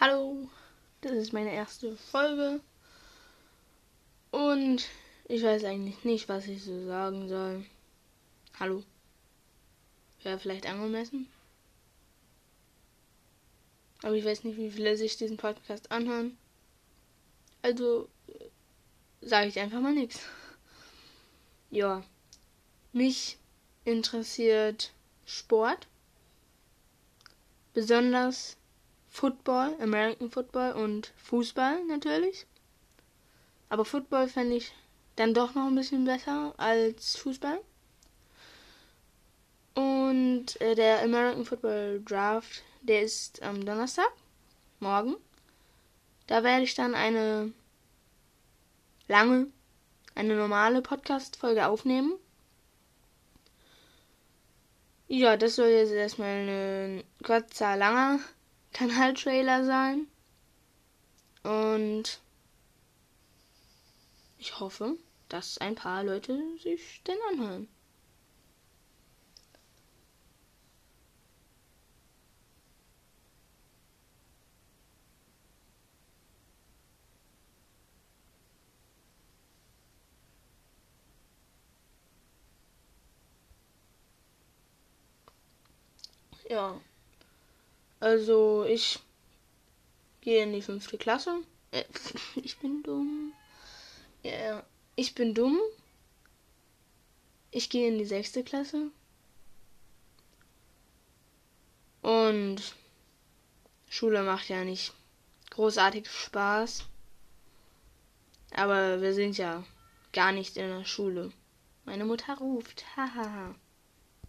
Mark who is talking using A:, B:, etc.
A: Hallo, das ist meine erste Folge. Und ich weiß eigentlich nicht, was ich so sagen soll. Hallo. Wäre vielleicht angemessen. Aber ich weiß nicht, wie viele sich diesen Podcast anhören. Also sage ich einfach mal nichts. Ja. Mich interessiert Sport. Besonders Football, American Football und Fußball natürlich. Aber Football fände ich dann doch noch ein bisschen besser als Fußball. Und äh, der American Football Draft, der ist am Donnerstag, morgen. Da werde ich dann eine lange, eine normale Podcast-Folge aufnehmen. Ja, das soll jetzt erstmal ein kurzer, langer Kanaltrailer sein. Und ich hoffe, dass ein paar Leute sich den anhören. Ja. Also ich gehe in die fünfte Klasse. Äh, ich bin dumm. Ja, ich bin dumm. Ich gehe in die sechste Klasse. Und Schule macht ja nicht großartig Spaß. Aber wir sind ja gar nicht in der Schule. Meine Mutter ruft. Hahaha.